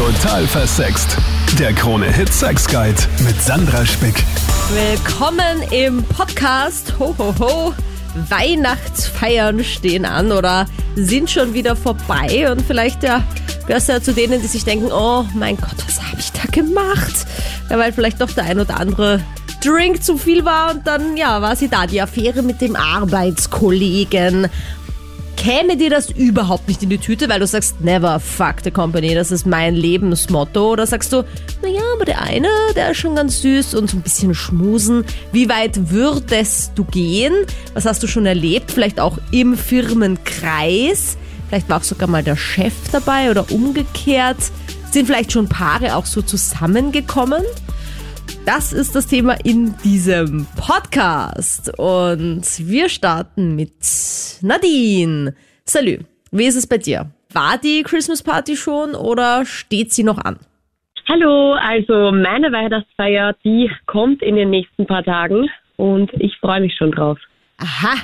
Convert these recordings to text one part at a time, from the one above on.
Total versext. Der Krone-Hit Sex Guide mit Sandra Spick. Willkommen im Podcast. Ho, ho, ho. Weihnachtsfeiern stehen an oder sind schon wieder vorbei und vielleicht ja, gehörst du ja zu denen, die sich denken, oh mein Gott, was habe ich da gemacht? Ja, weil vielleicht doch der ein oder andere Drink zu viel war und dann ja, war sie da, die Affäre mit dem Arbeitskollegen käme dir das überhaupt nicht in die Tüte, weil du sagst, never fuck the company, das ist mein Lebensmotto? Oder sagst du, naja, aber der eine, der ist schon ganz süß und so ein bisschen schmusen. Wie weit würdest du gehen? Was hast du schon erlebt? Vielleicht auch im Firmenkreis? Vielleicht war auch sogar mal der Chef dabei oder umgekehrt? Sind vielleicht schon Paare auch so zusammengekommen? Das ist das Thema in diesem Podcast. Und wir starten mit Nadine. Salut. Wie ist es bei dir? War die Christmas Party schon oder steht sie noch an? Hallo, also meine Weihnachtsfeier, die kommt in den nächsten paar Tagen und ich freue mich schon drauf. Aha.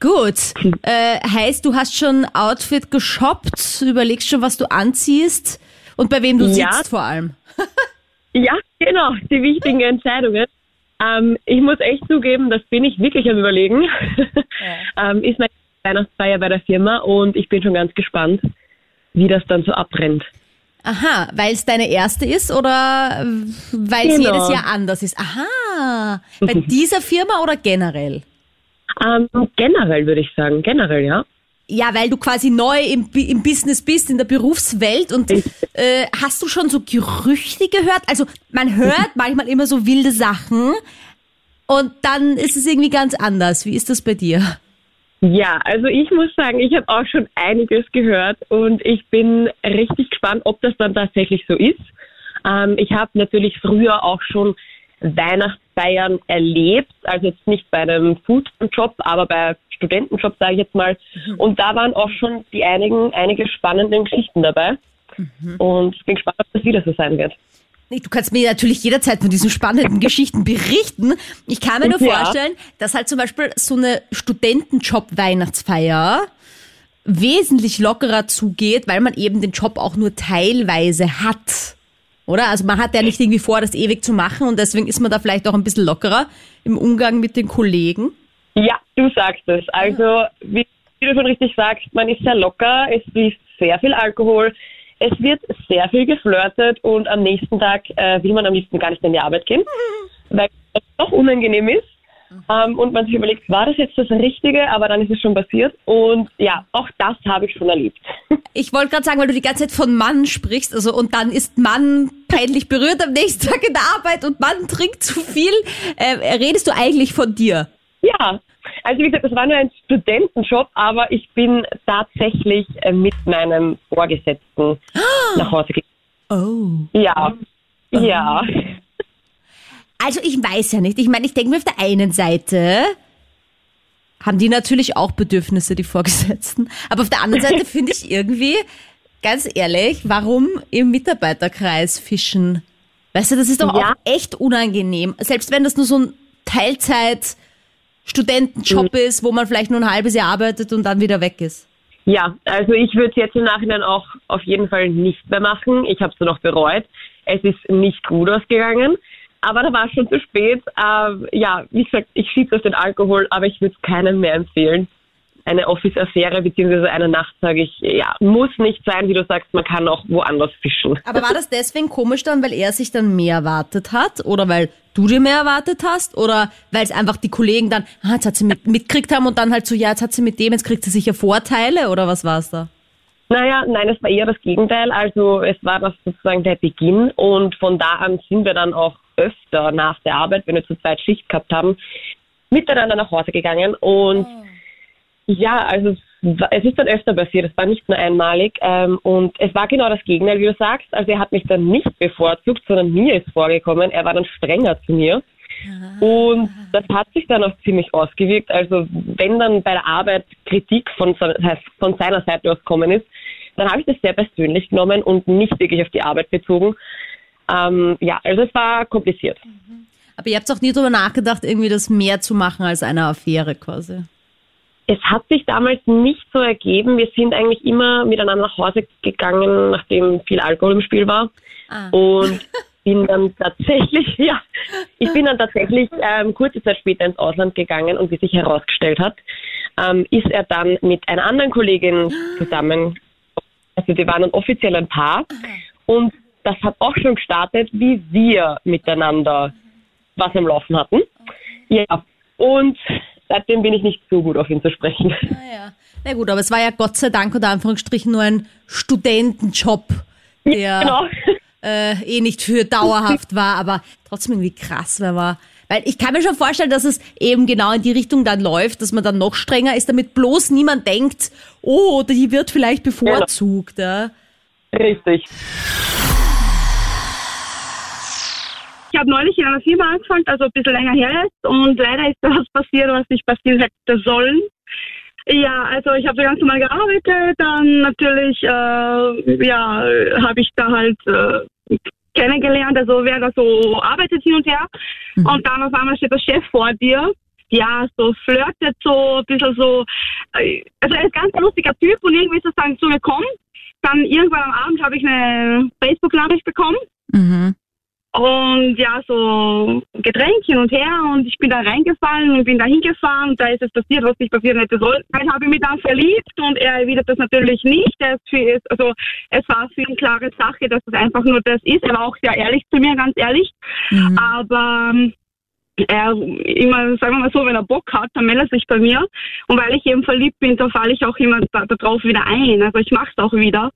Gut. Äh, heißt, du hast schon Outfit geshoppt, überlegst schon, was du anziehst und bei wem du Ja. sitzt vor allem. Ja, genau, die wichtigen Entscheidungen. Ähm, ich muss echt zugeben, das bin ich wirklich am Überlegen. ähm, ist meine Weihnachtsfeier bei der Firma und ich bin schon ganz gespannt, wie das dann so abbrennt. Aha, weil es deine erste ist oder weil es Genau. jedes Jahr anders ist? Aha. Bei dieser Firma oder generell? Ähm, generell würde ich sagen, generell, ja. Ja, weil du quasi neu im, im Business bist, in der Berufswelt und äh, hast du schon so Gerüchte gehört? Also man hört manchmal immer so wilde Sachen und dann ist es irgendwie ganz anders. Wie ist das bei dir? Ja, also ich muss sagen, ich habe auch schon einiges gehört und ich bin richtig gespannt, ob das dann tatsächlich so ist. Ähm, ich habe natürlich früher auch schon Weihnachtsfeiern erlebt, also jetzt nicht bei einem Foodjob, aber bei Studentenjob sage ich jetzt mal. Und da waren auch schon die einigen, einige spannenden Geschichten dabei. Und ich bin gespannt, ob das wieder so sein wird. Du kannst mir natürlich jederzeit von diesen spannenden Geschichten berichten. Ich kann mir nur Ja. vorstellen, dass halt zum Beispiel so eine Studentenjob-Weihnachtsfeier wesentlich lockerer zugeht, weil man eben den Job auch nur teilweise hat. Oder? Also man hat ja nicht irgendwie vor, das ewig zu machen und deswegen ist man da vielleicht auch ein bisschen lockerer im Umgang mit den Kollegen. Ja, du sagst es. Also, wie, wie du schon richtig sagst, man ist sehr locker, es fließt sehr viel Alkohol, es wird sehr viel geflirtet und am nächsten Tag äh, will man am liebsten gar nicht in die Arbeit gehen, weil es doch unangenehm ist. Ähm, und man sich überlegt, war das jetzt das Richtige, aber dann ist es schon passiert. Und ja, auch das habe ich schon erlebt. Ich wollte gerade sagen, weil du die ganze Zeit von Mann sprichst, also und dann ist Mann peinlich berührt am nächsten Tag in der Arbeit und Mann trinkt zu viel. Äh, redest du eigentlich von dir? Ja, also wie gesagt, das war nur ein Studentenjob, aber ich bin tatsächlich äh, mit meinem Vorgesetzten nach Hause gegangen. Oh. Ja, ja. Also ich weiß ja nicht. Ich meine, ich denke mir auf der einen Seite haben die natürlich auch Bedürfnisse, die Vorgesetzten. Aber auf der anderen Seite finde ich irgendwie, ganz ehrlich, warum im Mitarbeiterkreis fischen? Weißt du, das ist doch Ja. auch echt unangenehm. Selbst wenn das nur so ein Teilzeit Studentenjob ist, wo man vielleicht nur ein halbes Jahr arbeitet und dann wieder weg ist. Ja, also ich würde es jetzt im Nachhinein auch auf jeden Fall nicht mehr machen. Ich habe es noch bereut. Es ist nicht gut ausgegangen, aber da war es schon zu spät. Ähm, ja, wie gesagt, ich schiebe auf den Alkohol, aber ich würde es keinem mehr empfehlen. Eine Office-Affäre beziehungsweise eine Nacht, sage ich, ja, muss nicht sein, wie du sagst, man kann auch woanders fischen. Aber war das deswegen komisch dann, weil er sich dann mehr erwartet hat? Oder weil du dir mehr erwartet hast? Oder weil es einfach die Kollegen dann, ah, jetzt hat sie mit, mitgekriegt haben und dann halt so, ja, jetzt hat sie mit dem, jetzt kriegt sie sicher Vorteile? Oder was war es da? Naja, nein, es war eher das Gegenteil. Also es war das sozusagen der Beginn und von da an sind wir dann auch öfter nach der Arbeit, wenn wir zu zweit Schicht gehabt haben, miteinander nach Hause gegangen und ja, also es ist dann öfter passiert, es war nicht nur einmalig ähm, und es war genau das Gegenteil, wie du sagst. Also er hat mich dann nicht bevorzugt, sondern mir ist vorgekommen, er war dann strenger zu mir. Und das hat sich dann auch ziemlich ausgewirkt. Also wenn dann bei der Arbeit Kritik von, von seiner Seite aus gekommen ist, dann habe ich das sehr persönlich genommen und nicht wirklich auf die Arbeit bezogen. Ähm, ja, also es war kompliziert. Aber ihr habt auch nie drüber nachgedacht, irgendwie das mehr zu machen als eine Affäre quasi. Es hat sich damals nicht so ergeben. Wir sind eigentlich immer miteinander nach Hause gegangen, nachdem viel Alkohol im Spiel war. Ah. Und bin dann tatsächlich, ja, ich bin dann tatsächlich ähm, kurze Zeit später ins Ausland gegangen und wie sich herausgestellt hat, ähm, ist er dann mit einer anderen Kollegin zusammen. Also die waren dann offiziell ein Paar. Und das hat auch schon gestartet, wie wir miteinander was am Laufen hatten. Ja, und seitdem bin ich nicht so gut auf ihn zu sprechen. Naja. Ah, Na gut, aber es war ja Gott sei Dank unter Anführungsstrichen nur ein Studentenjob, der ja, genau. äh, eh nicht für dauerhaft war, aber trotzdem irgendwie krass, weil man weil ich kann mir schon vorstellen, dass es eben genau in die Richtung dann läuft, dass man dann noch strenger ist, damit bloß niemand denkt, oh, die wird vielleicht bevorzugt. Ja. Richtig. Ich habe neulich in einer Firma angefangen, also ein bisschen länger her jetzt, und leider ist das passiert, was nicht passieren hätte sollen. Ja, also ich habe ganz normal gearbeitet, dann natürlich, äh, ja, habe ich da halt äh, kennengelernt, also wer da so arbeitet hin und her. Mhm. Und dann auf einmal steht der Chef vor dir ja, so flirtet so, ein bisschen so, äh, also er ist ganz ein lustiger Typ und irgendwie ist es dann so gekommen. Dann irgendwann am Abend habe ich eine Facebook-Nachricht bekommen. Mhm. Und ja, so Getränk hin und her und ich bin da reingefallen und bin da hingefahren und da ist es passiert, was nicht passieren hätte sollen. Dann habe ich mich dann verliebt und er erwidert das natürlich nicht. Er ist für, also es war für ihn klare Sache, dass es einfach nur das ist. Er war auch sehr ehrlich zu mir, ganz ehrlich. Mhm. Aber ähm, er immer, sagen wir mal so, wenn er Bock hat, dann meldet er sich bei mir. Und weil ich eben verliebt bin, da falle ich auch immer darauf da wieder ein. Also ich mache es auch wieder.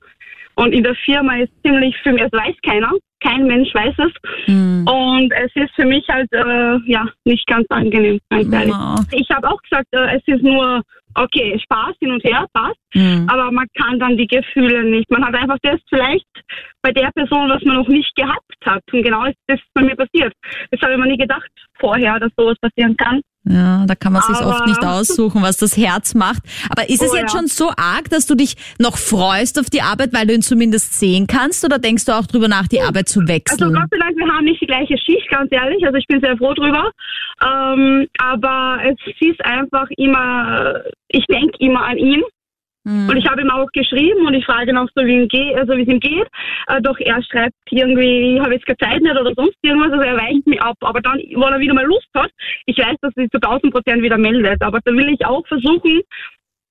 Und in der Firma ist ziemlich für mich, es weiß keiner, kein Mensch weiß es. Mhm. Und es ist für mich halt äh, ja nicht ganz angenehm, ganz ehrlich. Oh. Ich habe auch gesagt, äh, es ist nur okay, Spaß hin und her, passt, mhm. aber man kann dann die Gefühle nicht. Man hat einfach das vielleicht bei der Person, was man noch nicht gehabt hat. Und genau ist das bei mir passiert. Das habe ich mir nie gedacht vorher, dass sowas passieren kann. Ja, da kann man sich oft nicht aussuchen, was das Herz macht. Aber ist es oh, jetzt ja. schon so arg, dass du dich noch freust auf die Arbeit, weil du ihn zumindest sehen kannst? Oder denkst du auch drüber nach, die Arbeit zu wechseln? Also Gott sei Dank, wir haben nicht die gleiche Schicht, ganz ehrlich. Also ich bin sehr froh drüber. Ähm, aber es ist einfach immer, ich denke immer an ihn. Und ich habe ihm auch geschrieben und ich frage noch so, wie, ihm geht, also wie es ihm geht. Äh, doch er schreibt irgendwie, ich habe jetzt gezeichnet oder sonst irgendwas, also er weicht mich ab. Aber dann, weil er wieder mal Lust hat, ich weiß, dass er sich zu 1000 Prozent wieder meldet. Aber da will ich auch versuchen,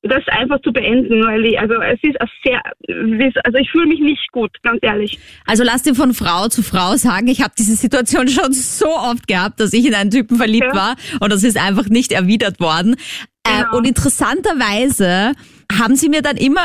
das einfach zu beenden, weil ich, also es ist sehr, also ich fühle mich nicht gut, ganz ehrlich. Also lass dir von Frau zu Frau sagen, ich habe diese Situation schon so oft gehabt, dass ich in einen Typen verliebt ja. war und das ist einfach nicht erwidert worden. Äh, genau. Äh, und interessanterweise haben sie mir dann immer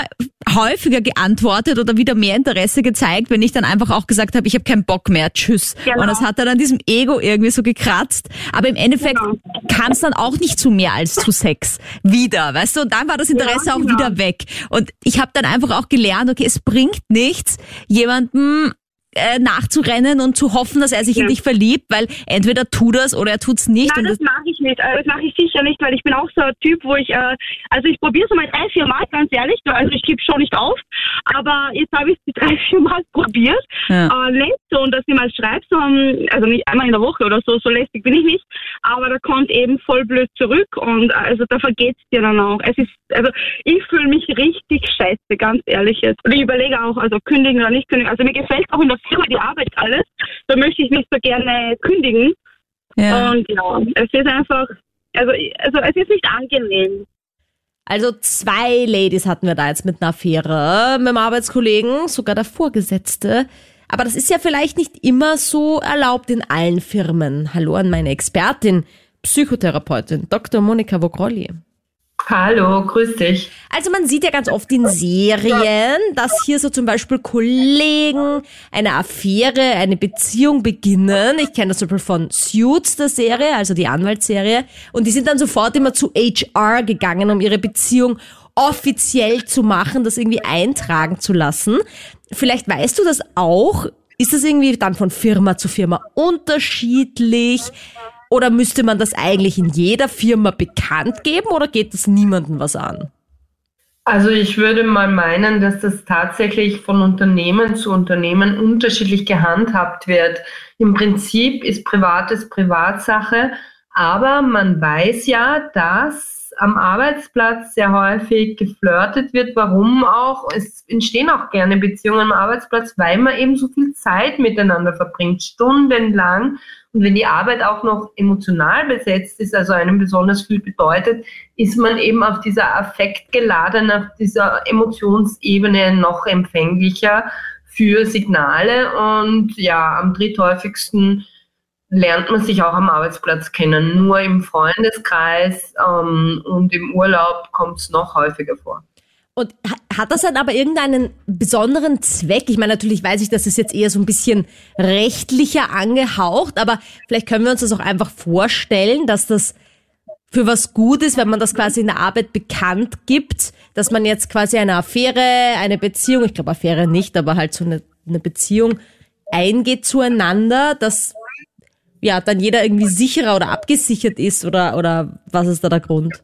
häufiger geantwortet oder wieder mehr Interesse gezeigt, wenn ich dann einfach auch gesagt habe, ich habe keinen Bock mehr, tschüss. Genau. Und das hat dann an diesem Ego irgendwie so gekratzt. Aber im Endeffekt genau. kam es dann auch nicht zu mehr als zu Sex. Wieder, weißt du? Und dann war das Interesse ja, genau. auch wieder weg. Und ich habe dann einfach auch gelernt, okay, es bringt nichts, jemandem äh, nachzurennen und zu hoffen, dass er sich ja. in dich verliebt, weil entweder tut es oder er tut es nicht. Nein, das, das mache ich nicht. Äh, das mache ich sicher nicht, weil ich bin auch so ein Typ, wo ich, äh, also ich probiere es mal drei, vier Mal, ganz ehrlich. Also ich gebe schon nicht auf, aber jetzt habe ich es drei, vier Mal probiert. Ja. Äh, lässt so und dass ich mal schreibe, so, also nicht einmal in der Woche oder so, so lästig bin ich nicht, aber da kommt eben voll blöd zurück und also da vergeht es dir dann auch. Es ist, also ich fühle mich richtig scheiße, ganz ehrlich jetzt. Und ich überlege auch, also kündigen oder nicht kündigen. Also mir gefällt auch in der Firma die Arbeit alles. Da möchte ich nicht so gerne kündigen. Ja. Und ja, es ist einfach, also, also es ist nicht angenehm. Also zwei Ladies hatten wir da jetzt mit einer Affäre, mit dem Arbeitskollegen, sogar der Vorgesetzte. Aber das ist ja vielleicht nicht immer so erlaubt in allen Firmen. Hallo an meine Expertin, Psychotherapeutin Dr. Monika Vogrolli. Hallo, grüß dich. Also man sieht ja ganz oft in Serien, dass hier so zum Beispiel Kollegen eine Affäre, eine Beziehung beginnen. Ich kenne das zum Beispiel von Suits, der Serie, also die Anwaltsserie. Und die sind dann sofort immer zu HR gegangen, um ihre Beziehung offiziell zu machen, das irgendwie eintragen zu lassen. Vielleicht weißt du das auch. Ist das irgendwie dann von Firma zu Firma unterschiedlich? Oder müsste man das eigentlich in jeder Firma bekannt geben oder geht das niemandem was an? Also ich würde mal meinen, dass das tatsächlich von Unternehmen zu Unternehmen unterschiedlich gehandhabt wird. Im Prinzip ist Privates Privatsache, aber man weiß ja, dass am Arbeitsplatz sehr häufig geflirtet wird. Warum auch? Es entstehen auch gerne Beziehungen am Arbeitsplatz, weil man eben so viel Zeit miteinander verbringt, stundenlang. Und wenn die Arbeit auch noch emotional besetzt ist, also einem besonders viel bedeutet, ist man eben auf dieser affektgeladenen, auf dieser Emotionsebene noch empfänglicher für Signale. Und ja, am dritthäufigsten lernt man sich auch am Arbeitsplatz kennen. Nur im Freundeskreis ähm, und im Urlaub kommt es noch häufiger vor. Und hat das dann aber irgendeinen besonderen Zweck? Ich meine, natürlich weiß ich, dass es jetzt eher so ein bisschen rechtlicher angehaucht, aber vielleicht können wir uns das auch einfach vorstellen, dass das für was gut ist, wenn man das quasi in der Arbeit bekannt gibt, dass man jetzt quasi eine Affäre, eine Beziehung, ich glaube Affäre nicht, aber halt so eine, eine Beziehung eingeht zueinander, dass ja, dann jeder irgendwie sicherer oder abgesichert ist oder, oder was ist da der Grund?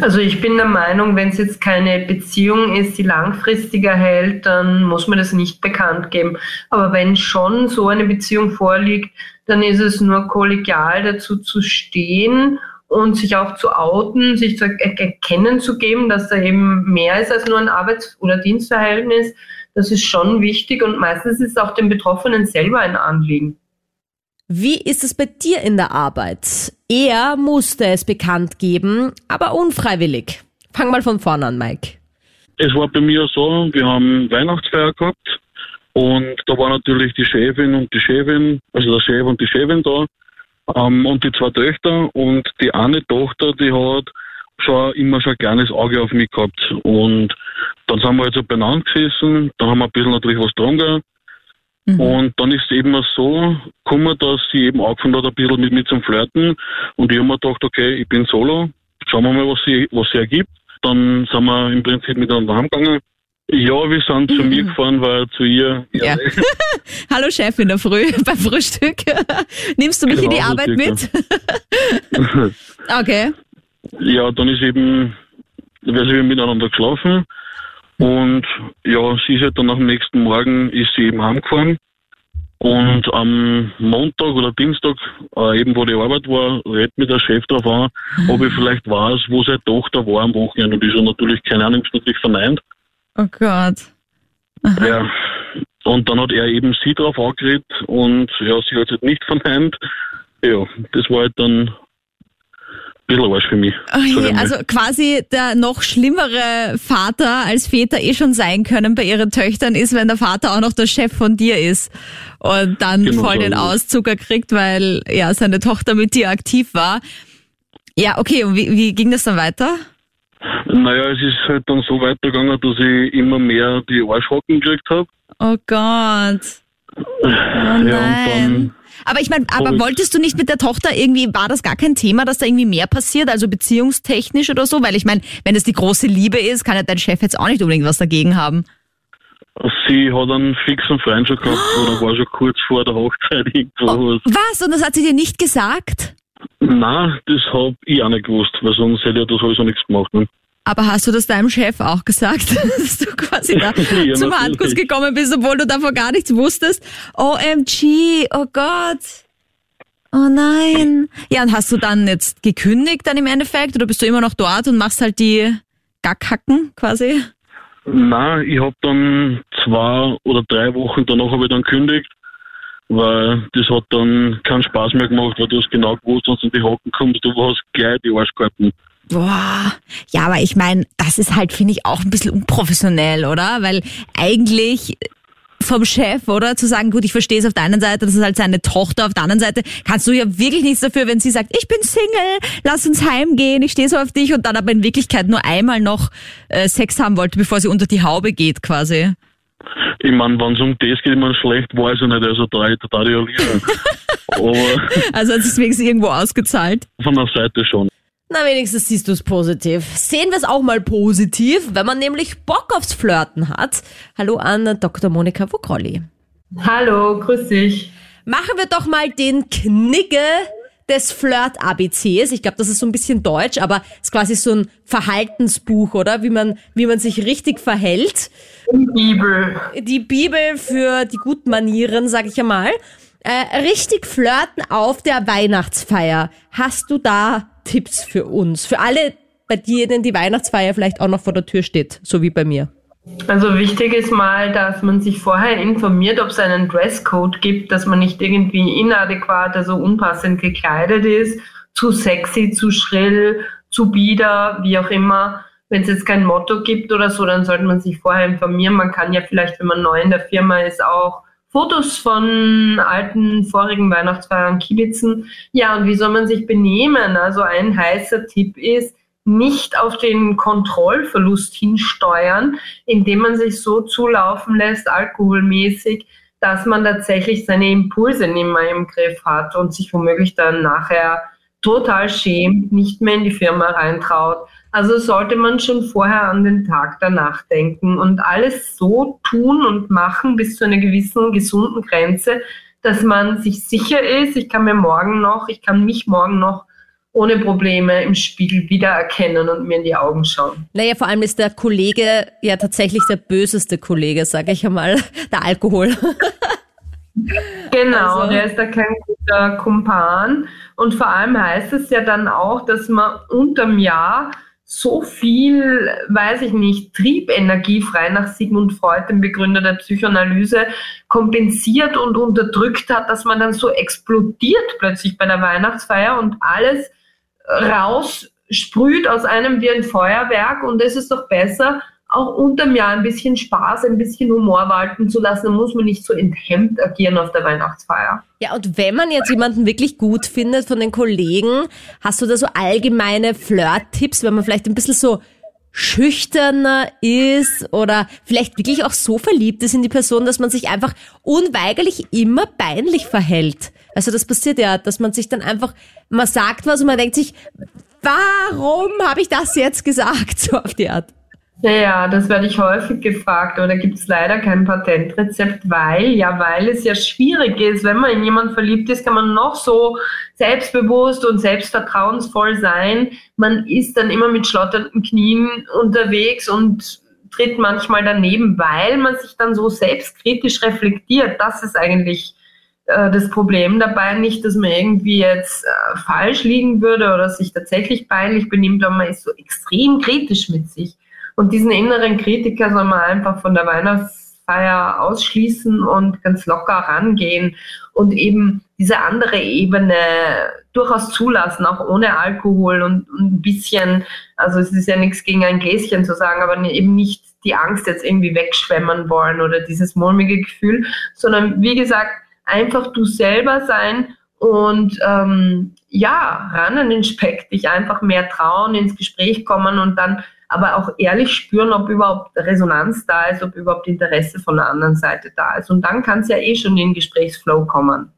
Also ich bin der Meinung, wenn es jetzt keine Beziehung ist, die langfristiger hält, dann muss man das nicht bekannt geben. Aber wenn schon so eine Beziehung vorliegt, dann ist es nur kollegial dazu zu stehen und sich auch zu outen, sich zu erkennen zu geben, dass da eben mehr ist als nur ein Arbeits- oder Dienstverhältnis. Das ist schon wichtig und meistens ist es auch dem Betroffenen selber ein Anliegen. Wie ist es bei dir in der Arbeit? Er musste es bekannt geben, aber unfreiwillig. Fang mal von vorne an, Mike. Es war bei mir so, wir haben Weihnachtsfeier gehabt und da war natürlich die Chefin und die Chefin, also der Chef und die Chefin da ähm, und die zwei Töchter und die eine Tochter, die hat schon immer schon ein kleines Auge auf mich gehabt und dann sind wir jetzt halt beieinander gesessen, da haben wir ein bisschen natürlich was getrunken Mhm. Und dann ist es eben so gekommen, dass sie eben angefangen hat, ein bisschen mit mir zum Flirten. Und ich habe mir gedacht, okay, ich bin solo, schauen wir mal, was sie, was sie ergibt. Dann sind wir im Prinzip miteinander heimgegangen. Ja, wir sind zu mir gefahren, weil zu ihr. Ja. ja. Hallo Chef in der Früh beim Frühstück. Nimmst du mich genau, in die so Arbeit mit? okay. Ja, dann ist eben, wir sind miteinander geschlafen. Und ja, sie ist halt dann am nächsten Morgen ist sie eben heimgefahren. Und am Montag oder Dienstag, äh, eben wo die Arbeit war, redet mir der Chef darauf an, ob ich vielleicht weiß, wo seine Tochter war am Wochenende. Und ich so natürlich, keine Ahnung, ist natürlich verneint. Oh Gott. Aha. Ja. Und dann hat er eben sie darauf angeredet und ja, sie hat es halt nicht verneint. Ja, das war halt dann bisschen Arsch für mich. Oh je, also quasi der noch schlimmere Vater als Väter eh schon sein können bei ihren Töchtern ist, wenn der Vater auch noch der Chef von dir ist und dann genau voll so den Auszucker kriegt, weil ja seine Tochter mit dir aktiv war. Ja, okay, und wie, wie ging das dann weiter? Naja, es ist halt dann so weitergegangen, dass ich immer mehr die Arschhocken gekriegt habe. Oh Gott. Oh nein. Aber ich meine, aber wolltest du nicht mit der Tochter irgendwie, war das gar kein Thema, dass da irgendwie mehr passiert, also beziehungstechnisch oder so? Weil ich meine, wenn es die große Liebe ist, kann ja dein Chef jetzt auch nicht unbedingt was dagegen haben. Sie hat einen fixen Freund schon gehabt, oder war schon kurz vor der Hochzeit irgendwo. Oh, was? Und das hat sie dir nicht gesagt? Nein, das habe ich auch nicht gewusst, weil sonst hätte ich das sowieso nichts gemacht. Ne? Aber hast du das deinem Chef auch gesagt, dass du quasi da ja, zum Handkuss gekommen bist, obwohl du davon gar nichts wusstest? OMG, oh Gott. Oh nein. Ja, und hast du dann jetzt gekündigt dann im Endeffekt oder bist du immer noch dort und machst halt die Gackhacken quasi? Nein, ich habe dann zwei oder drei Wochen danach habe ich dann gekündigt, weil das hat dann keinen Spaß mehr gemacht, weil du hast genau gewusst, wenn du in die Haken kommst, du hast gleich die Arschkarten. Boah, ja, aber ich meine, das ist halt, finde ich, auch ein bisschen unprofessionell, oder? Weil eigentlich vom Chef, oder? Zu sagen, gut, ich verstehe es auf der einen Seite, das ist halt seine Tochter, auf der anderen Seite kannst du ja wirklich nichts dafür, wenn sie sagt, ich bin Single, lass uns heimgehen, ich stehe so auf dich und dann aber in Wirklichkeit nur einmal noch äh, Sex haben wollte, bevor sie unter die Haube geht, quasi. Ich meine, wenn es um das geht, man schlecht weiß ich nicht, also da ich total realieren. also hat es deswegen irgendwo ausgezahlt? Von der Seite schon. Na, wenigstens siehst du es positiv. Sehen wir es auch mal positiv, wenn man nämlich Bock aufs Flirten hat. Hallo an Dr. Monika Vukrolli. Hallo, grüß dich. Machen wir doch mal den Knigge des Flirt-ABCs. Ich glaube, das ist so ein bisschen deutsch, aber es ist quasi so ein Verhaltensbuch, oder? Wie man, wie man sich richtig verhält. Die Bibel. Die Bibel für die guten Manieren, sag ich einmal. Äh, richtig flirten auf der Weihnachtsfeier. Hast du da Flirttipps für uns? Für alle, bei denen die Weihnachtsfeier vielleicht auch noch vor der Tür steht, so wie bei mir. Also wichtig ist mal, dass man sich vorher informiert, ob es einen Dresscode gibt, dass man nicht irgendwie inadäquat, also unpassend gekleidet ist, zu sexy, zu schrill, zu bieder, wie auch immer. Wenn es jetzt kein Motto gibt oder so, dann sollte man sich vorher informieren. Man kann ja vielleicht, wenn man neu in der Firma ist, auch Fotos von alten vorigen Weihnachtsfeiern kibitzen. Ja, und wie soll man sich benehmen? Also ein heißer Tipp ist, nicht auf den Kontrollverlust hinsteuern, indem man sich so zulaufen lässt, alkoholmäßig, dass man tatsächlich seine Impulse nicht mehr im Griff hat und sich womöglich dann nachher total schämt, nicht mehr in die Firma reintraut. Also sollte man schon vorher an den Tag danach denken und alles so tun und machen bis zu einer gewissen gesunden Grenze, dass man sich sicher ist, ich kann mir morgen noch, ich kann mich morgen noch ohne Probleme im Spiegel wiedererkennen und mir in die Augen schauen. Naja, vor allem ist der Kollege ja tatsächlich der böseste Kollege, sage ich einmal, der Alkohol. Genau, also. der ist da kein guter Kumpan. Und vor allem heißt es ja dann auch, dass man unterm Jahr so viel, weiß ich nicht, Triebenergie frei nach Sigmund Freud, dem Begründer der Psychoanalyse, kompensiert und unterdrückt hat, dass man dann so explodiert plötzlich bei der Weihnachtsfeier und alles raussprüht aus einem wie ein Feuerwerk. Und es ist doch besser, auch unterm Jahr ein bisschen Spaß, ein bisschen Humor walten zu lassen. Dann muss man nicht so enthemmt agieren auf der Weihnachtsfeier. Ja, und wenn man jetzt jemanden wirklich gut findet von den Kollegen, hast du da so allgemeine Flirt-Tipps, wenn man vielleicht ein bisschen so schüchterner ist oder vielleicht wirklich auch so verliebt ist in die Person, dass man sich einfach unweigerlich immer peinlich verhält. Also das passiert ja, dass man sich dann einfach, man sagt was und man denkt sich, warum habe ich das jetzt gesagt? So auf die Art. Ja, das werde ich häufig gefragt, da gibt es leider kein Patentrezept, weil, ja, weil es ja schwierig ist. Wenn man in jemanden verliebt ist, kann man noch so selbstbewusst und selbstvertrauensvoll sein. Man ist dann immer mit schlotternden Knien unterwegs und tritt manchmal daneben, weil man sich dann so selbstkritisch reflektiert. Das ist eigentlich äh, das Problem dabei. Nicht, dass man irgendwie jetzt äh, falsch liegen würde oder sich tatsächlich peinlich benimmt, aber man ist so extrem kritisch mit sich. Und diesen inneren Kritiker soll man einfach von der Weihnachtsfeier ausschließen und ganz locker rangehen und eben diese andere Ebene durchaus zulassen, auch ohne Alkohol und, ein bisschen, also es ist ja nichts gegen ein Gläschen zu sagen, aber eben nicht die Angst jetzt irgendwie wegschwemmen wollen oder dieses mulmige Gefühl, sondern wie gesagt, einfach du selber sein und ähm, ja, ran an den Speck, dich einfach mehr trauen, ins Gespräch kommen und dann aber auch ehrlich spüren, ob überhaupt Resonanz da ist, ob überhaupt Interesse von der anderen Seite da ist. Und dann kann es ja eh schon in den Gesprächsflow kommen.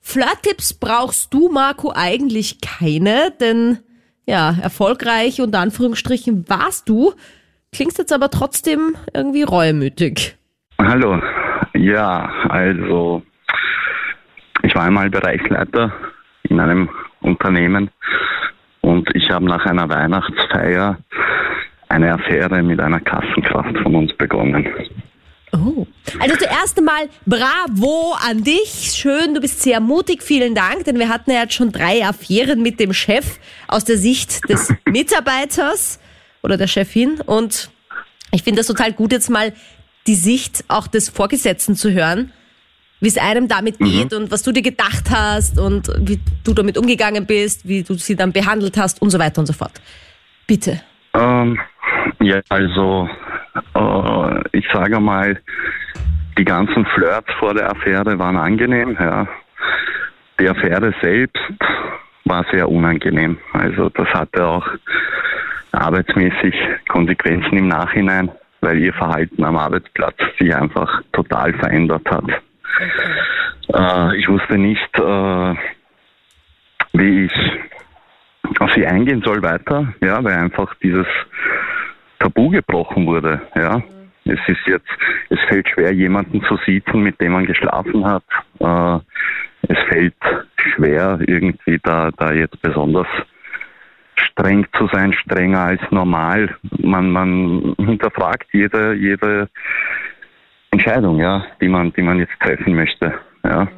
Flirt-Tipps brauchst du, Marco, eigentlich keine, denn ja, erfolgreich unter Anführungsstrichen warst du, klingst jetzt aber trotzdem irgendwie reumütig. Hallo, ja, also ich war einmal Bereichsleiter in einem Unternehmen und ich habe nach einer Weihnachtsfeier eine Affäre mit einer Kassenkraft von uns begonnen. Oh. Also zuerst einmal bravo an dich. Schön, du bist sehr mutig. Vielen Dank, denn wir hatten ja jetzt schon drei Affären mit dem Chef aus der Sicht des Mitarbeiters oder der Chefin. Und ich finde das total gut, jetzt mal die Sicht auch des Vorgesetzten zu hören, wie es einem damit mhm. geht und was du dir gedacht hast und wie du damit umgegangen bist, wie du sie dann behandelt hast und so weiter und so fort. Bitte. Ähm, ja, also äh, ich sage mal, die ganzen Flirts vor der Affäre waren angenehm. Ja. Die Affäre selbst war sehr unangenehm. Also das hatte auch arbeitsmäßig Konsequenzen im Nachhinein, weil ihr Verhalten am Arbeitsplatz sich einfach total verändert hat. Okay. Äh, ich wusste nicht, äh, wie ich auf sie eingehen soll weiter, ja, weil einfach dieses Tabu gebrochen wurde. Ja. Mhm. Es ist jetzt, es fällt schwer, jemanden zu sitzen, mit dem man geschlafen hat. Äh, es fällt schwer, irgendwie da, da jetzt besonders streng zu sein, strenger als normal. Man, man hinterfragt jede, jede Entscheidung, ja, die man, die man jetzt treffen möchte. Ja.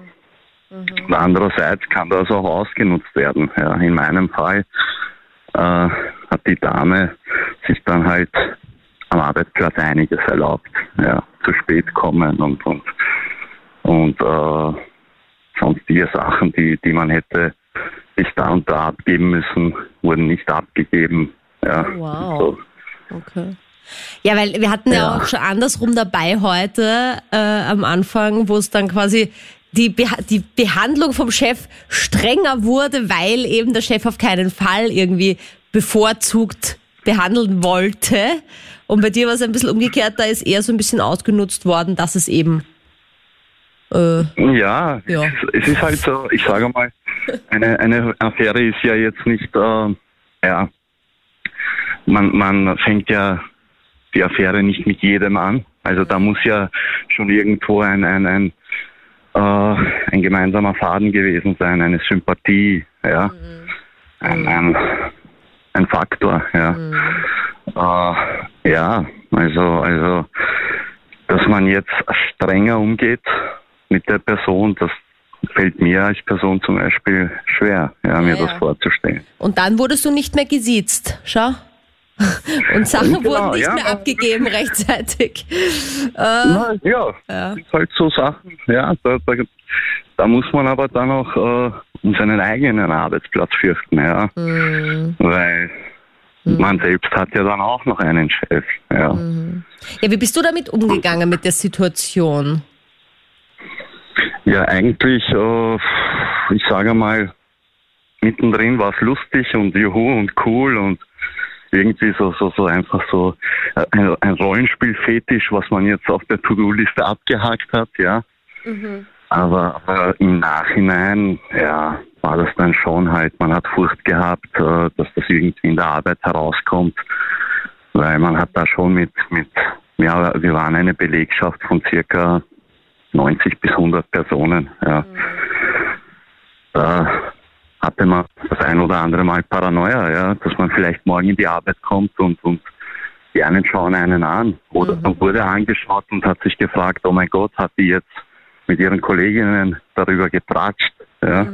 Mhm. Andererseits kann das auch ausgenutzt werden. Ja. In meinem Fall äh, hat die Dame sich dann halt am Arbeitsplatz einiges erlaubt. Ja, zu spät kommen und und und äh, sonstige Sachen, die, die man hätte bis da und da abgeben müssen, wurden nicht abgegeben. Ja, Wow. so. Okay. Ja, weil wir hatten ja, Ja. auch schon andersrum dabei heute äh, am Anfang, wo es dann quasi die, Beha die Behandlung vom Chef strenger wurde, weil eben der Chef auf keinen Fall irgendwie bevorzugt behandeln wollte. Und bei dir war es ein bisschen umgekehrt, da ist eher so ein bisschen ausgenutzt worden, dass es eben äh, Ja, Ja. Es, es ist halt so, ich sage mal, eine, eine Affäre ist ja jetzt nicht, äh, ja, man, man fängt ja die Affäre nicht mit jedem an. Also da muss ja schon irgendwo ein, ein, ein, äh, ein gemeinsamer Faden gewesen sein, eine Sympathie, ja, ein, ein, ein Faktor, ja. Äh, ja, also, also, dass man jetzt strenger umgeht mit der Person, das fällt mir als Person zum Beispiel schwer, ja, mir Ja, das ja. vorzustellen. Und dann wurdest du nicht mehr gesiezt, schau. Und Sachen Genau, wurden nicht ja. mehr abgegeben rechtzeitig. Äh, Na, ja, Ja. das sind halt so Sachen, ja, da, da, da muss man aber dann auch äh, um seinen eigenen Arbeitsplatz fürchten, ja, hm, weil man selbst hat ja dann auch noch einen Chef, ja. Ja, wie bist du damit umgegangen mit der Situation? Ja, eigentlich, äh, ich sage mal, mittendrin war es lustig und juhu und cool und irgendwie so, so, so einfach so äh, ein, ein Rollenspiel-Fetisch, was man jetzt auf der To-Do-Liste abgehakt hat, ja. Aber, aber im Nachhinein, ja, war das dann schon halt, man hat Furcht gehabt, äh, dass das irgendwie in der Arbeit herauskommt, weil man hat da schon mit, mit, ja, wir waren eine Belegschaft von circa 90 bis 100 Personen, ja. Da hatte man das ein oder andere Mal Paranoia, ja, dass man vielleicht morgen in die Arbeit kommt und, und die einen schauen einen an. Oder man wurde angeschaut und hat sich gefragt, oh mein Gott, hat die jetzt mit ihren Kolleginnen darüber getratscht. Ja.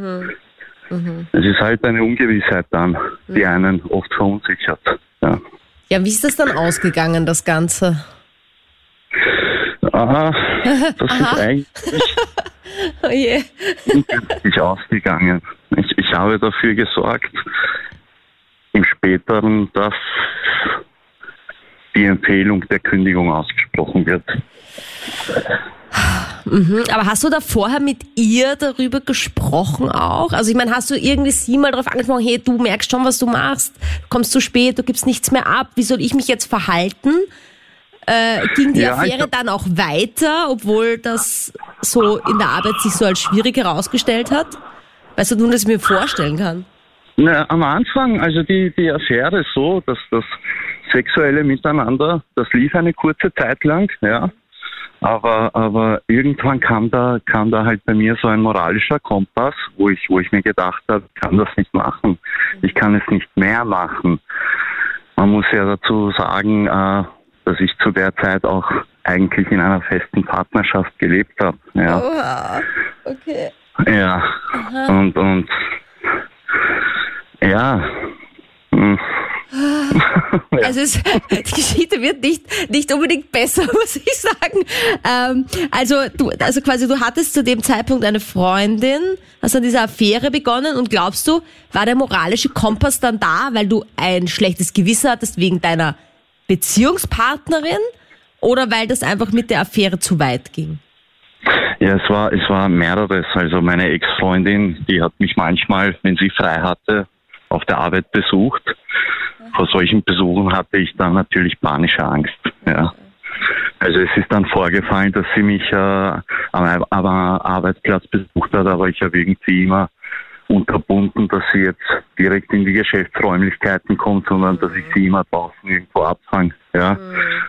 Es ist halt eine Ungewissheit dann, die einen oft verunsichert. Ja. Ja, wie ist das dann ausgegangen, das Ganze? Aha, das ist eigentlich Oh je. ungünstig ausgegangen. Ich, ich habe dafür gesorgt, im späteren, dass die Empfehlung der Kündigung ausgesprochen wird. Mhm. Aber hast du da vorher mit ihr darüber gesprochen auch? Also ich meine, hast du irgendwie sie mal darauf angesprochen, hey, du merkst schon, was du machst, du kommst zu spät, du gibst nichts mehr ab, wie soll ich mich jetzt verhalten? Äh, ging die Ja, Affäre dann auch weiter, obwohl das so in der Arbeit sich so als schwierig herausgestellt hat? Weißt du, nur, dass ich mir vorstellen kann. Na, am Anfang, also die, die Affäre so, dass das sexuelle Miteinander, das lief eine kurze Zeit lang, ja. Aber, aber irgendwann kam da, kam da halt bei mir so ein moralischer Kompass, wo ich, wo ich mir gedacht habe, ich kann das nicht machen. Ich kann es nicht mehr machen. Man muss ja dazu sagen, äh, dass ich zu der Zeit auch eigentlich in einer festen Partnerschaft gelebt habe. Ja. Oha. Okay. Ja. Und, und ja. Hm. Also es, die Geschichte wird nicht, nicht unbedingt besser, muss ich sagen. Ähm, also du, also quasi du hattest zu dem Zeitpunkt eine Freundin, hast dann diese Affäre begonnen und glaubst du, war der moralische Kompass dann da, weil du ein schlechtes Gewissen hattest wegen deiner Beziehungspartnerin oder weil das einfach mit der Affäre zu weit ging? Ja, es war, es war mehreres. Also meine Ex-Freundin, die hat mich manchmal, wenn sie frei hatte, auf der Arbeit besucht. Vor solchen Besuchen hatte ich dann natürlich panische Angst. Ja. Also es ist dann vorgefallen, dass sie mich äh, am, am Arbeitsplatz besucht hat, aber ich habe irgendwie immer unterbunden, dass sie jetzt direkt in die Geschäftsräumlichkeiten kommt, sondern dass ich sie immer draußen irgendwo abfange. Ja.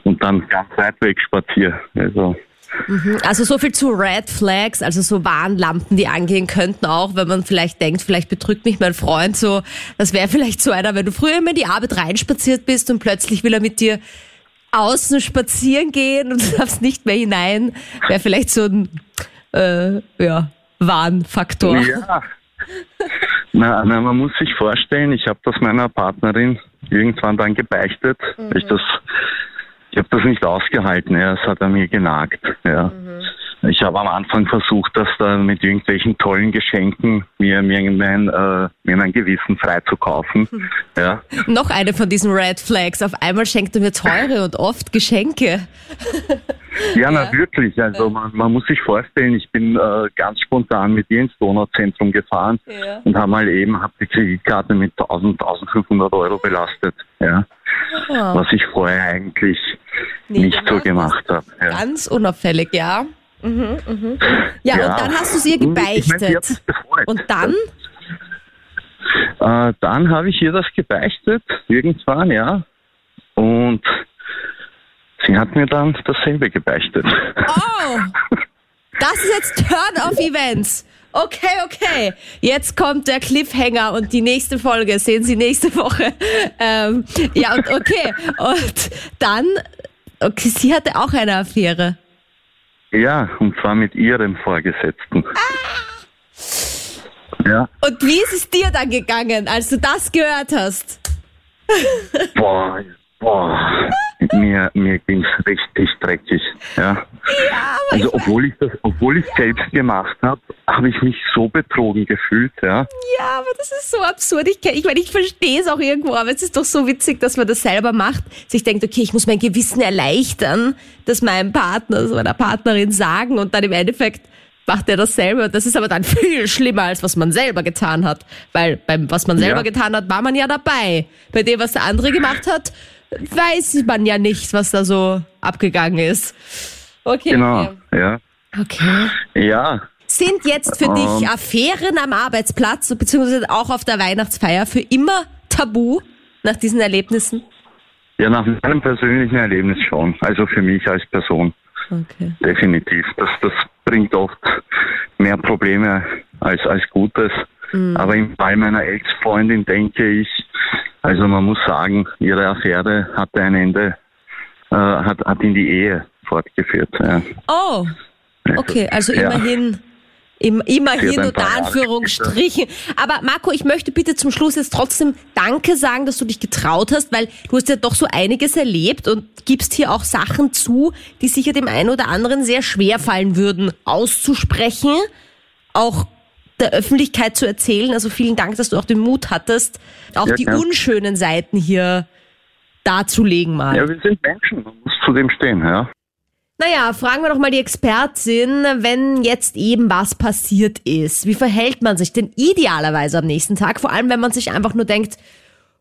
Und dann ganz weit weg spaziere. Also Also so viel zu Red Flags, also so Warnlampen, die angehen könnten auch, wenn man vielleicht denkt, vielleicht betrügt mich mein Freund so. Das wäre vielleicht so einer, wenn du früher immer in die Arbeit reinspaziert bist und plötzlich will er mit dir außen spazieren gehen und du darfst nicht mehr hinein, wäre vielleicht so ein äh, ja, Warnfaktor. Ja. Na, na, man muss sich vorstellen, ich habe das meiner Partnerin irgendwann dann gebeichtet. Mhm. Ich das, ich habe das nicht ausgehalten. Ja, es hat an mir genagt. Ja. Mhm. Ich habe am Anfang versucht, das dann mit irgendwelchen tollen Geschenken mir, mir, mein, äh, mir mein Gewissen freizukaufen. Mhm. Ja. Noch eine von diesen Red Flags. Auf einmal schenkt er mir teure und oft Geschenke. Ja, na wirklich. Also man, man muss sich vorstellen, ich bin äh, ganz spontan mit ihr ins Donauzentrum gefahren Ja. und habe mal eben hab die Kreditkarte mit 1000, 1500 Euro belastet. Ja. Ah, Was ich vorher eigentlich nie nicht so gemacht habe. Ja. Ganz unauffällig, ja. Mhm, mhm. Ja, Ja. und dann hast du es ihr Ich sie hat gebeichtet. sich gefreut. Und dann? Äh, dann habe ich ihr das gebeichtet, irgendwann, ja. Und sie hat mir dann dasselbe gebeichtet. Oh! Das ist jetzt Turn of Events. Okay, okay. Jetzt kommt der Cliffhanger und die nächste Folge sehen Sie nächste Woche. Ähm, ja, und okay. Und dann, okay, sie hatte auch eine Affäre. Ja, und zwar mit ihrem Vorgesetzten. Ja, Und wie ist es dir dann gegangen, als du das gehört hast? boah, boah, mir, mir ging's richtig dreckig. Ja. Also obwohl ich das, obwohl ich selbst gemacht habe, habe ich mich so betrogen gefühlt, ja. Ja, aber das ist so absurd. Ich, ich meine, ich verstehe es auch irgendwo, aber es ist doch so witzig, dass man das selber macht. Sich denkt, okay, ich muss mein Gewissen erleichtern, das meinem Partner, also meiner Partnerin sagen und dann im Endeffekt macht er dasselbe. Das ist aber dann viel schlimmer, als was man selber getan hat. Weil beim, was man selber Ja. getan hat, war man ja dabei. Bei dem, was der andere gemacht hat, weiß man ja nicht, was da so abgegangen ist. Okay. Genau, Okay. ja. okay. Ja, Sind jetzt für dich Ähm. Affären am Arbeitsplatz beziehungsweise auch auf der Weihnachtsfeier für immer tabu nach diesen Erlebnissen? ja, nach meinem persönlichen Erlebnis schon. Also für mich als Person. Okay. Definitiv. Das, das bringt oft mehr Probleme als, als Gutes. Aber im Fall meiner Ex-Freundin denke ich, also man muss sagen, ihre Affäre hatte ein Ende, äh, hat, hat in die Ehe fortgeführt. Ja. Oh, okay, also Ja. immerhin. Im, immerhin unter Anführungsstrichen. Aber Marco, ich möchte bitte zum Schluss jetzt trotzdem Danke sagen, dass du dich getraut hast, weil du hast ja doch so einiges erlebt und gibst hier auch Sachen zu, die sicher dem einen oder anderen sehr schwer fallen würden, auszusprechen, auch der Öffentlichkeit zu erzählen. Also vielen Dank, dass du auch den Mut hattest, auch Ja, die unschönen Seiten hier darzulegen mal. ja, wir sind Menschen, man muss zu dem stehen. Ja. Naja, fragen wir doch mal die Expertin, wenn jetzt eben was passiert ist. Wie verhält man sich denn idealerweise am nächsten Tag? Vor allem, wenn man sich einfach nur denkt,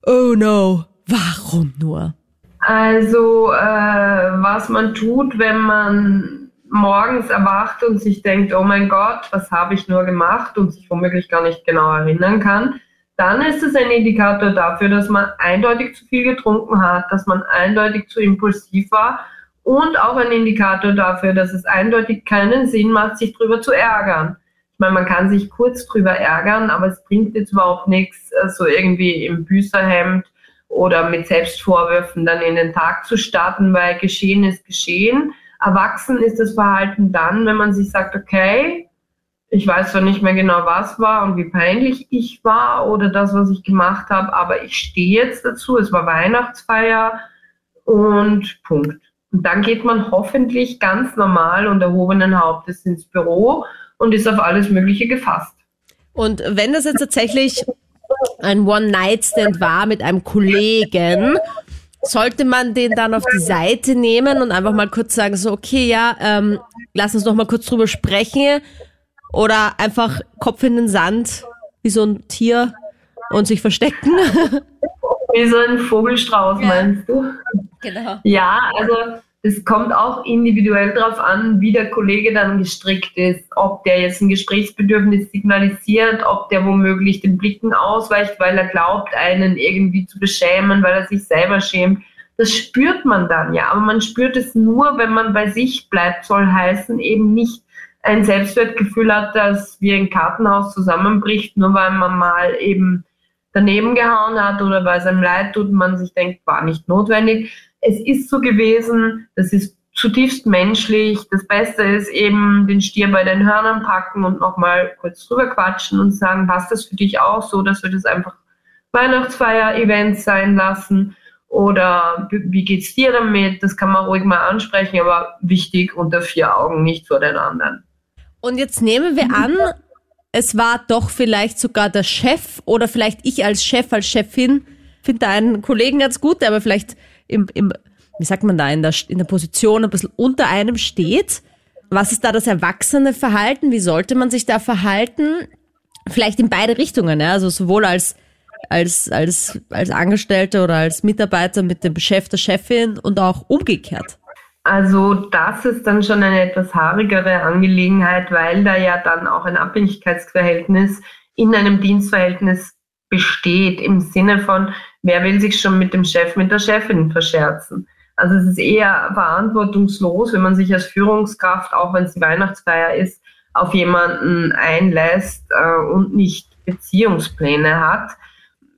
oh no, warum nur? Also, äh, was man tut, wenn man morgens erwacht und sich denkt, oh mein Gott, was habe ich nur gemacht und sich womöglich gar nicht genau erinnern kann, dann ist es ein Indikator dafür, dass man eindeutig zu viel getrunken hat, dass man eindeutig zu impulsiv war und auch ein Indikator dafür, dass es eindeutig keinen Sinn macht, sich drüber zu ärgern. Ich meine, man kann sich kurz drüber ärgern, aber es bringt jetzt überhaupt nichts, äh, so irgendwie im Büßerhemd oder mit Selbstvorwürfen dann in den Tag zu starten, weil geschehen ist geschehen. Erwachsen ist das Verhalten dann, wenn man sich sagt, okay, ich weiß zwar nicht mehr genau, was war und wie peinlich ich war oder das, was ich gemacht habe, aber ich stehe jetzt dazu. Es war Weihnachtsfeier und Punkt. Und dann geht man hoffentlich ganz normal und erhobenen Hauptes ins Büro und ist auf alles Mögliche gefasst. Und wenn das jetzt tatsächlich ein One-Night-Stand war mit einem Kollegen, sollte man den dann auf die Seite nehmen und einfach mal kurz sagen, so, okay, ja, ähm, lass uns noch mal kurz drüber sprechen oder einfach Kopf in den Sand, wie so ein Tier und sich verstecken. Wie so ein Vogelstrauß, meinst du? Genau. Ja, also es kommt auch individuell darauf an, wie der Kollege dann gestrickt ist, ob der jetzt ein Gesprächsbedürfnis signalisiert, ob der womöglich den Blicken ausweicht, weil er glaubt, einen irgendwie zu beschämen, weil er sich selber schämt. Das spürt man dann, ja. Aber man spürt es nur, wenn man bei sich bleibt, soll heißen, eben nicht ein Selbstwertgefühl hat, das wie ein Kartenhaus zusammenbricht, nur weil man mal eben daneben gehauen hat oder weil es einem leid tut und man sich denkt, war nicht notwendig. Es ist so gewesen, das ist zutiefst menschlich. Das Beste ist eben den Stier bei den Hörnern packen und nochmal kurz drüber quatschen und sagen, passt das für dich auch so, dass wir das einfach Weihnachtsfeier-Event sein lassen? Oder wie geht's dir damit? Das kann man ruhig mal ansprechen, aber wichtig unter vier Augen, nicht vor den anderen. Und jetzt nehmen wir an, es war doch vielleicht sogar der Chef oder vielleicht ich als Chef, als Chefin, finde einen Kollegen ganz gut, der aber vielleicht im, im wie sagt man da, in der, in der Position ein bisschen unter einem steht. Was ist da das erwachsene Verhalten? Wie sollte man sich da verhalten? Vielleicht in beide Richtungen, ja? also sowohl als, als, als, als Angestellte oder als Mitarbeiter mit dem Chef, der Chefin und auch umgekehrt. Also das ist dann schon eine etwas haarigere Angelegenheit, weil da ja dann auch ein Abhängigkeitsverhältnis in einem Dienstverhältnis besteht, im Sinne von, wer will sich schon mit dem Chef, mit der Chefin verscherzen. Also es ist eher verantwortungslos, wenn man sich als Führungskraft, auch wenn es die Weihnachtsfeier ist, auf jemanden einlässt äh, und nicht Beziehungspläne hat.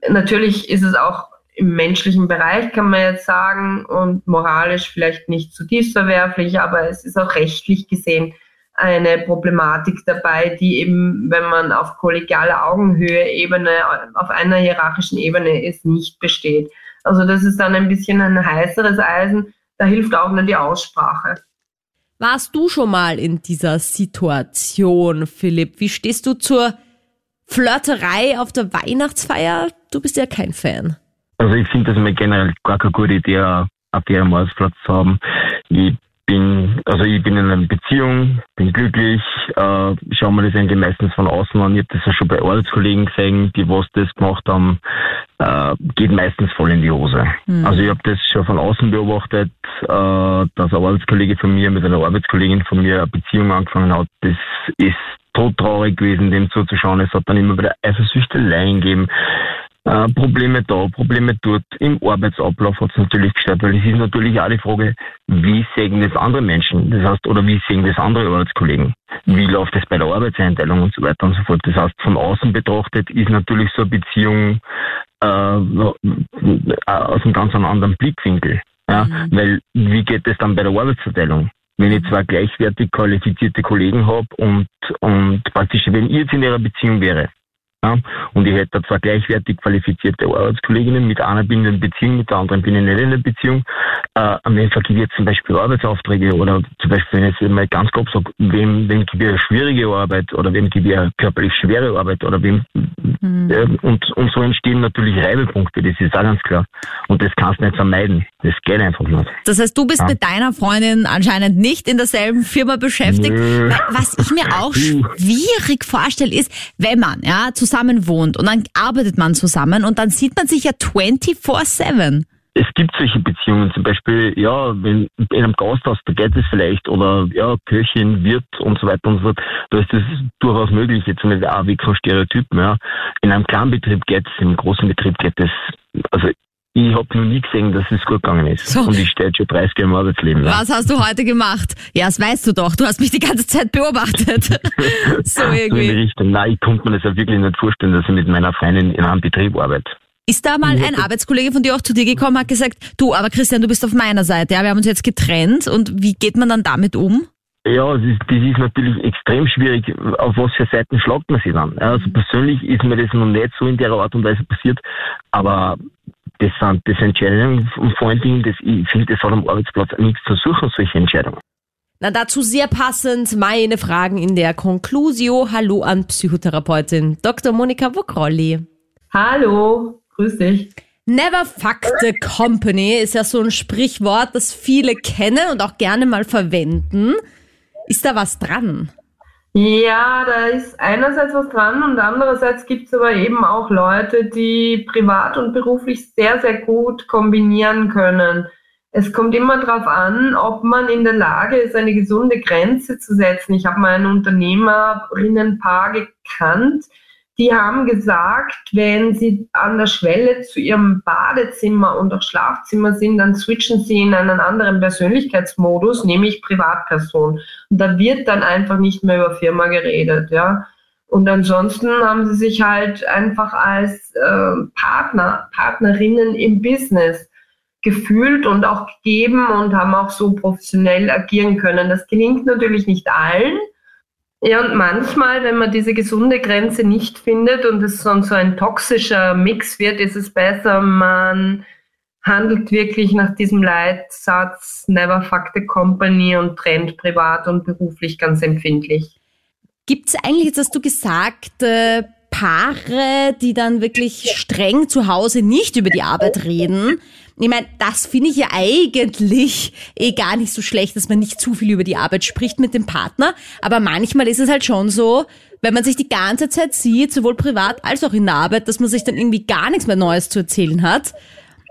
Natürlich ist es auch im menschlichen Bereich, kann man jetzt sagen, und moralisch vielleicht nicht zutiefst verwerflich, aber es ist auch rechtlich gesehen eine Problematik dabei, die eben, wenn man auf kollegialer Augenhöhe Ebene, auf einer hierarchischen Ebene ist, nicht besteht. Also das ist dann ein bisschen ein heißeres Eisen. Da hilft auch nur die Aussprache. Warst du schon mal in dieser Situation, Philipp? Wie stehst du zur Flirterei auf der Weihnachtsfeier? Du bist ja kein Fan. Also ich finde das mal generell gar keine gute Idee, auf der Arbeitsplatz zu haben. Ich bin, also ich bin in einer Beziehung, bin glücklich, äh, schaue mir das eigentlich meistens von außen an. Ich habe das ja schon bei Arbeitskollegen gesehen, die was das gemacht haben, äh, geht meistens voll in die Hose. Mhm. Also ich habe das schon von außen beobachtet, äh, dass ein Arbeitskollege von mir mit einer Arbeitskollegin von mir eine Beziehung angefangen hat. Das ist todtraurig gewesen, dem zuzuschauen. Es hat dann immer wieder Eifersüchteleien gegeben. Äh, Probleme da, Probleme dort. Im Arbeitsablauf hat es natürlich gestört, weil es ist natürlich auch die Frage, wie sehen das andere Menschen? Das heißt, oder wie sehen das andere Arbeitskollegen? Wie läuft es bei der Arbeitseinteilung und so weiter und so fort? Das heißt, von außen betrachtet ist natürlich so eine Beziehung äh, aus einem ganz anderen Blickwinkel. Ja? Mhm. Weil wie geht es dann bei der Arbeitsverteilung? Wenn ich zwei gleichwertig qualifizierte Kollegen habe und, und praktisch, wenn ich jetzt in ihrer Beziehung wäre, ja? Und ich hätte zwar gleichwertig qualifizierte Arbeitskolleginnen, mit einer bin ich in Beziehung, mit der anderen bin ich nicht in einer Beziehung. Äh, wem vergebe ich jetzt zum Beispiel Arbeitsaufträge oder zum Beispiel, wenn ich jetzt mal ganz grob sage, wem, wem gebe ich eine schwierige Arbeit oder wem gebe ich eine körperlich schwere Arbeit oder wem, mhm. äh, und, und so entstehen natürlich Reibepunkte, das ist auch ganz klar. Und das kannst du nicht vermeiden. Das geht einfach nicht. Das heißt, du bist ja. mit deiner Freundin anscheinend nicht in derselben Firma beschäftigt. Nö. Was ich mir auch schwierig vorstelle, ist, wenn man, ja, zu zusammen wohnt und dann arbeitet man zusammen und dann sieht man sich ja 24-7. Es gibt solche Beziehungen, zum Beispiel, ja, wenn in einem Gasthaus, da geht es vielleicht, oder ja, Köchin, Wirt und so weiter und so fort, da ist das durchaus möglich, jetzt nicht auch weg von Stereotypen, ja. In einem kleinen Betrieb geht es, im großen Betrieb geht es, also ich habe noch nie gesehen, dass es gut gegangen ist. So. Und ich stehe schon 30 Jahre im Arbeitsleben. Was hast du heute gemacht? Ja, das weißt du doch. Du hast mich die ganze Zeit beobachtet. so irgendwie. So in die Richtung. Nein, ich konnte mir das ja wirklich nicht vorstellen, dass ich mit meiner Freundin in einem Betrieb arbeite. Ist da mal ein Arbeitskollege von dir auch zu dir gekommen, hat gesagt, du, aber Christian, du bist auf meiner Seite, ja, wir haben uns jetzt getrennt und wie geht man dann damit um? Ja, das ist, das ist natürlich extrem schwierig. Auf was für Seiten schlagt man sich dann? Also persönlich ist mir das noch nicht so in der Art und Weise passiert, aber das sind das Entscheidungen und vor allen Dingen, das, ich finde, das hat am Arbeitsplatz nichts zu suchen, solche Entscheidungen. Na, dazu sehr passend meine Fragen in der Conclusio. Hallo an Psychotherapeutin Dr. Monika Wuckrolli. Hallo, grüß dich. Never fuck the company ist ja so ein Sprichwort, das viele kennen und auch gerne mal verwenden. Ist da was dran? Ja, da ist einerseits was dran und andererseits gibt es aber eben auch Leute, die privat und beruflich sehr, sehr gut kombinieren können. Es kommt immer darauf an, ob man in der Lage ist, eine gesunde Grenze zu setzen. Ich habe mal ein Unternehmerinnenpaar gekannt, die haben gesagt, wenn sie an der Schwelle zu ihrem Badezimmer und auch Schlafzimmer sind, dann switchen sie in einen anderen Persönlichkeitsmodus, nämlich Privatperson. Und da wird dann einfach nicht mehr über Firma geredet, ja. Und ansonsten haben sie sich halt einfach als äh, Partner, Partnerinnen im Business gefühlt und auch gegeben und haben auch so professionell agieren können. Das gelingt natürlich nicht allen. Ja, und manchmal, wenn man diese gesunde Grenze nicht findet und es so ein toxischer Mix wird, ist es besser, man handelt wirklich nach diesem Leitsatz Never fuck the company und trennt privat und beruflich ganz empfindlich. Gibt es eigentlich, jetzt hast du gesagt, äh, Paare, die dann wirklich streng zu Hause nicht über die Arbeit reden? Ich meine, das finde ich ja eigentlich eh gar nicht so schlecht, dass man nicht zu viel über die Arbeit spricht mit dem Partner. Aber manchmal ist es halt schon so, wenn man sich die ganze Zeit sieht, sowohl privat als auch in der Arbeit, dass man sich dann irgendwie gar nichts mehr Neues zu erzählen hat.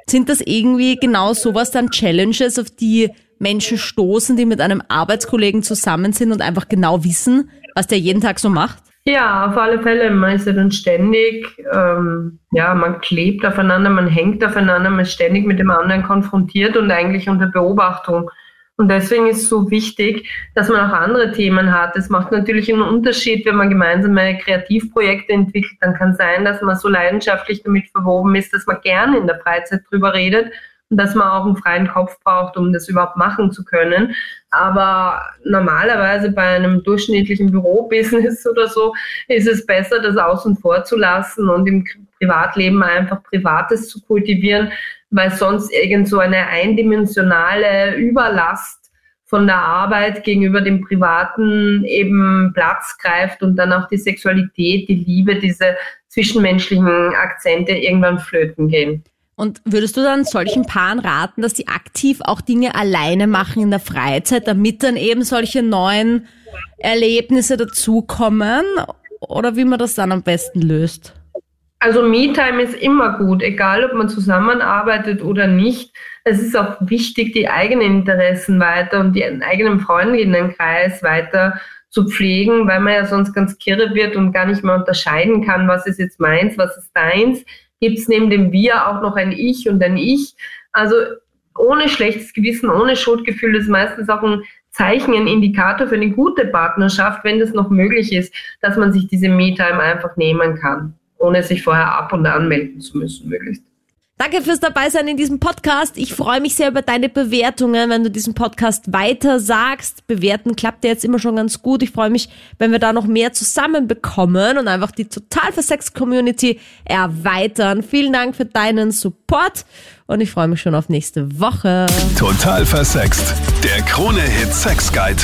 Sind das irgendwie genau sowas dann Challenges, auf die Menschen stoßen, die mit einem Arbeitskollegen zusammen sind und einfach genau wissen, was der jeden Tag so macht? Ja, auf alle Fälle. Man ist ja dann ständig, ähm, ja, man klebt aufeinander, man hängt aufeinander, man ist ständig mit dem anderen konfrontiert und eigentlich unter Beobachtung. Und deswegen ist es so wichtig, dass man auch andere Themen hat. Es macht natürlich einen Unterschied, wenn man gemeinsame Kreativprojekte entwickelt. Dann kann sein, dass man so leidenschaftlich damit verwoben ist, dass man gerne in der Freizeit drüber redet und dass man auch einen freien Kopf braucht, um das überhaupt machen zu können. Aber normalerweise bei einem durchschnittlichen Bürobusiness oder so ist es besser, das außen vor zu lassen und im Privatleben einfach Privates zu kultivieren, weil sonst irgend so eine eindimensionale Überlast von der Arbeit gegenüber dem Privaten eben Platz greift und dann auch die Sexualität, die Liebe, diese zwischenmenschlichen Akzente irgendwann flöten gehen. Und würdest du dann solchen Paaren raten, dass sie aktiv auch Dinge alleine machen in der Freizeit, damit dann eben solche neuen Erlebnisse dazukommen? Oder wie man das dann am besten löst? Also Me-Time ist immer gut, egal ob man zusammenarbeitet oder nicht. Es ist auch wichtig, die eigenen Interessen weiter und den eigenen Freundinnenkreis weiter zu pflegen, weil man ja sonst ganz kirre wird und gar nicht mehr unterscheiden kann, was ist jetzt meins, was ist deins. Gibt es neben dem Wir auch noch ein Ich und ein Ich? Also ohne schlechtes Gewissen, ohne Schuldgefühl ist meistens auch ein Zeichen, ein Indikator für eine gute Partnerschaft, wenn es noch möglich ist, dass man sich diese Me-Time einfach nehmen kann ohne sich vorher ab und anmelden zu müssen, möglichst. Danke fürs Dabeisein in diesem Podcast. Ich freue mich sehr über deine Bewertungen, wenn du diesen Podcast weiter sagst. Bewerten klappt ja jetzt immer schon ganz gut. Ich freue mich, wenn wir da noch mehr zusammenbekommen und einfach die Total Versex Community erweitern. Vielen Dank für deinen Support und ich freue mich schon auf nächste Woche. Total versext. Der Krone Hit Sex Guide.